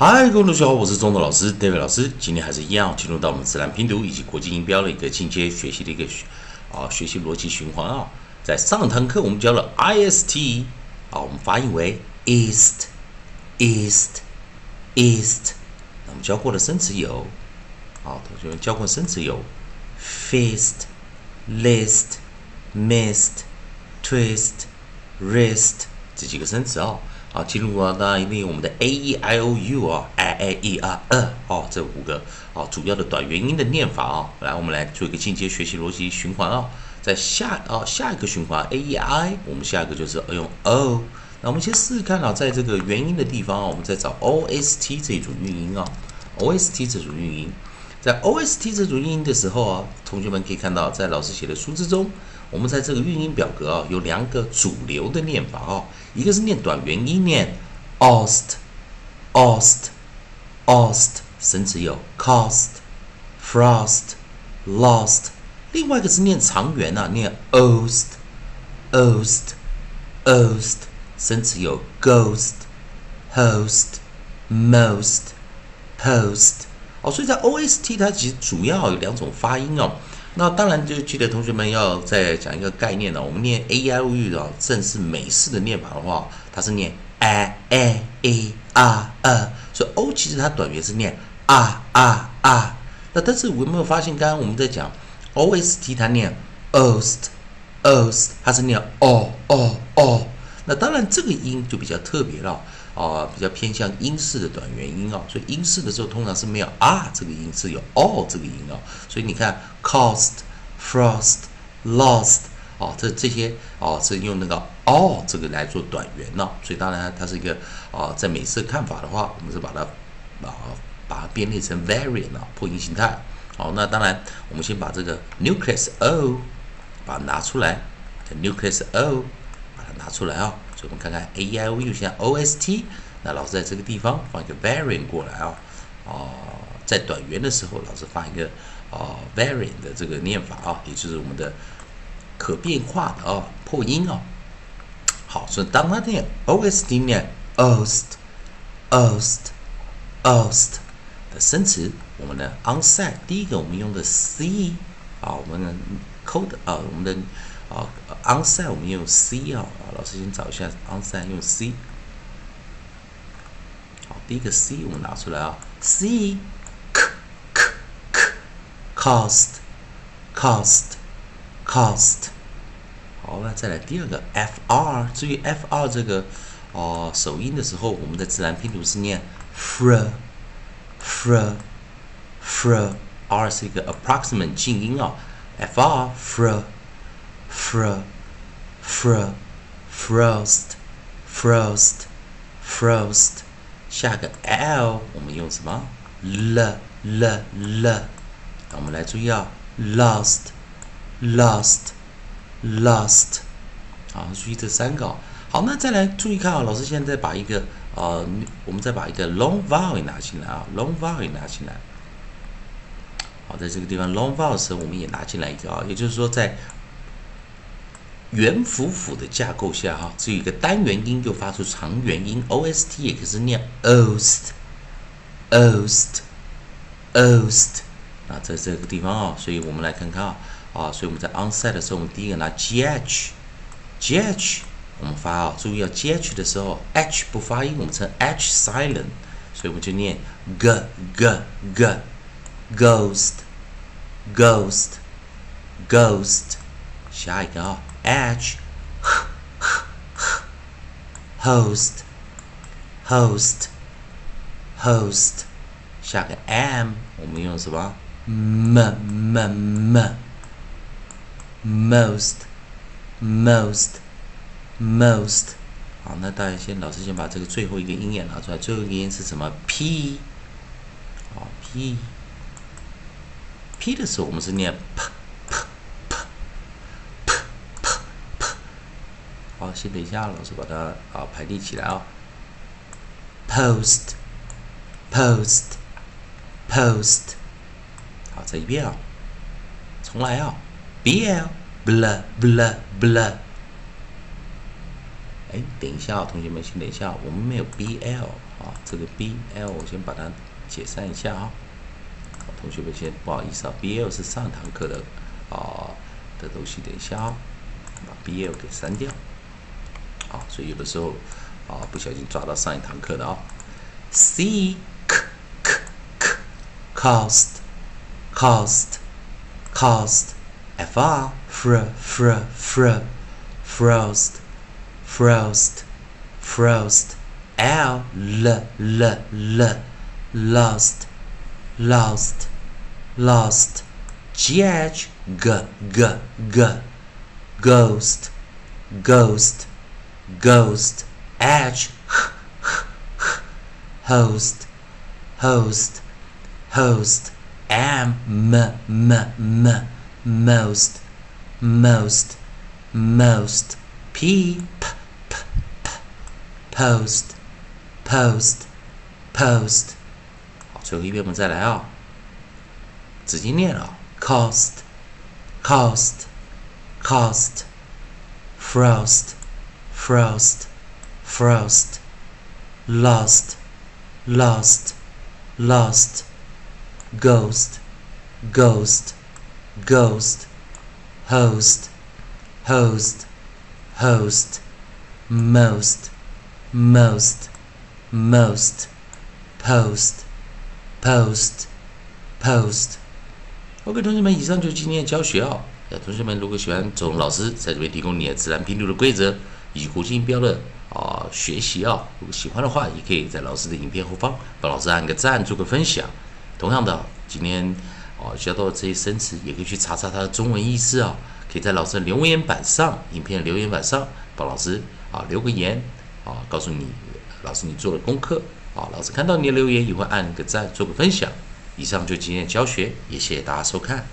嗨，各位同学好，我是中德老师，David 老师。今天还是一样，进入到我们自然拼读以及国际音标的一个进阶学习的一个学啊学习逻辑循环啊。在上堂课我们教了 ist 啊，我们发音为 east，east，east。那我们教过的生词有，好，同学们教过生词有 feast，list，missed，twist，wrist 这几个生词啊。好，进入啊，当然一定有我们的 a e i o u 啊，i a e r e 哦，这五个哦主要的短元音的念法啊。来，我们来做一个进阶学习逻辑循环啊。在下啊下一个循环 a e i，我们下一个就是用 o。那我们先试试看啊，在这个元音的地方啊，我们再找 o s t 这一组韵音啊，o s t 这组韵音。在 o s t 这组韵音的时候啊，同学们可以看到，在老师写的书之中。我们在这个运音表格啊，有两个主流的念法哦，一个是念短元音，念 ost，ost，ost，生词有 cost，frost，lost；另外一个是念长元啊，念 ost，ost，ost，生词有 ghost，host，most，post。哦，所以在 o s t 它其实主要有两种发音哦。那当然，就记得同学们要再讲一个概念呢。我们念 A I o u 的正式美式的念法的话，它是念 a a a r a，所以 o 其实它短元是念 r r r。那但是我有没有发现，刚刚我们在讲 o s t，它念 ost ost，它是念 o o o。那当然这个音就比较特别了。啊，比较偏向英式的短元音啊，所以英式的时候通常是没有啊这个音，是有 all 这个音啊。所以你看，cost、frost、lost，哦，这这些哦是用那个 all 这个来做短元呢。所以当然它是一个啊，在美式看法的话，我们是把它啊把它编列成 variant 啊破音形态。好，那当然我们先把这个 nucleus o 把它拿出来，nucleus o 把它拿出来啊。所以我们看看 a e i o u 现在 o s t，那老师在这个地方放一个 variant 过来啊，哦，在短元的时候，老师放一个啊 variant 的这个念法啊，也就是我们的可变化的啊破音啊。好，所以当它念 o s t 念 ost，ost，ost 的生词，我们的 onset 第一个我们用的 c 啊，我们的 code 啊，我们的。啊，onset 我们用 C 啊，老师先找一下 onset 用 C。好，第一个 C 我们拿出来啊，C，k k k，cost，cost，cost。好，那再来第二个 FR，至于 FR 这个哦首音的时候，我们的自然拼读是念 fr，fr，fr，R 是一个 approximate 静音啊，FR，fr。Fro, fro, frost, frost, frost。下个 l 我们用什么？l l l。那我们来注意啊，lost, lost, lost。好，注意这三个。好，那再来注意看啊，老师现在把一个呃，我们再把一个 long vowel 拿进来啊，long vowel 拿进来。好，在这个地方 long vowel 时候，我们也拿进来一个啊，也就是说在元辅辅的架构下，哈，只有一个单元音就发出长元音，o s t 也可是念 ost，ost，ost，啊，在这个地方啊，所以我们来看看啊，啊，所以我们在 onset 的时候，我们第一个拿 gh，gh，我们发啊，注意要 gh 的时候，h 不发音，我们称 h silent，所以我们就念 g g g，ghost，ghost，ghost，下一个啊。H. Host. Host. Host. 下个 M. 我们用什么？m m m. Most. Most. Most. 好，那大家先老师先把这个最后一个音也拿出来，最后一个音是什么？P。好 P P 的时候我们是念 P。好，先等一下，老师把它啊排列起来啊。Post，post，post。好，再一遍啊，重来啊。B L bl bl bl。哎，等一下啊，同学们先等一下，我们没有 BL 啊，这个 BL 我先把它解散一下啊。同学们先不好意思啊，BL 是上堂课的啊的东西，等一下啊，把 BL 给删掉。啊，所以有的时候啊不小心抓到上一堂课的啊。C k k k cost cost cost f r fr fr fr frost frost frost l l l l lost lost lost g h g g g ghost ghost ghost h host host host m m m m most most most p p p p post post post 好，最后一遍我们再来啊、哦，直接念啊，cost cost cost frost frost frost lost lost lost ghost ghost ghost host host host most most most post post post OK，同学们，以上就是今天的教学哦。那同学们，如果喜欢周老师在这边提供你的自然拼读的规则 以及国际音标的啊学习啊，如果喜欢的话，也可以在老师的影片后方帮老师按个赞，做个分享。同样的，今天啊教到的这些生词，也可以去查查它的中文意思啊。可以在老师的留言板上，影片留言板上帮老师啊留个言啊，告诉你老师你做了功课啊。老师看到你的留言，也会按个赞，做个分享。以上就今天的教学，也谢谢大家收看。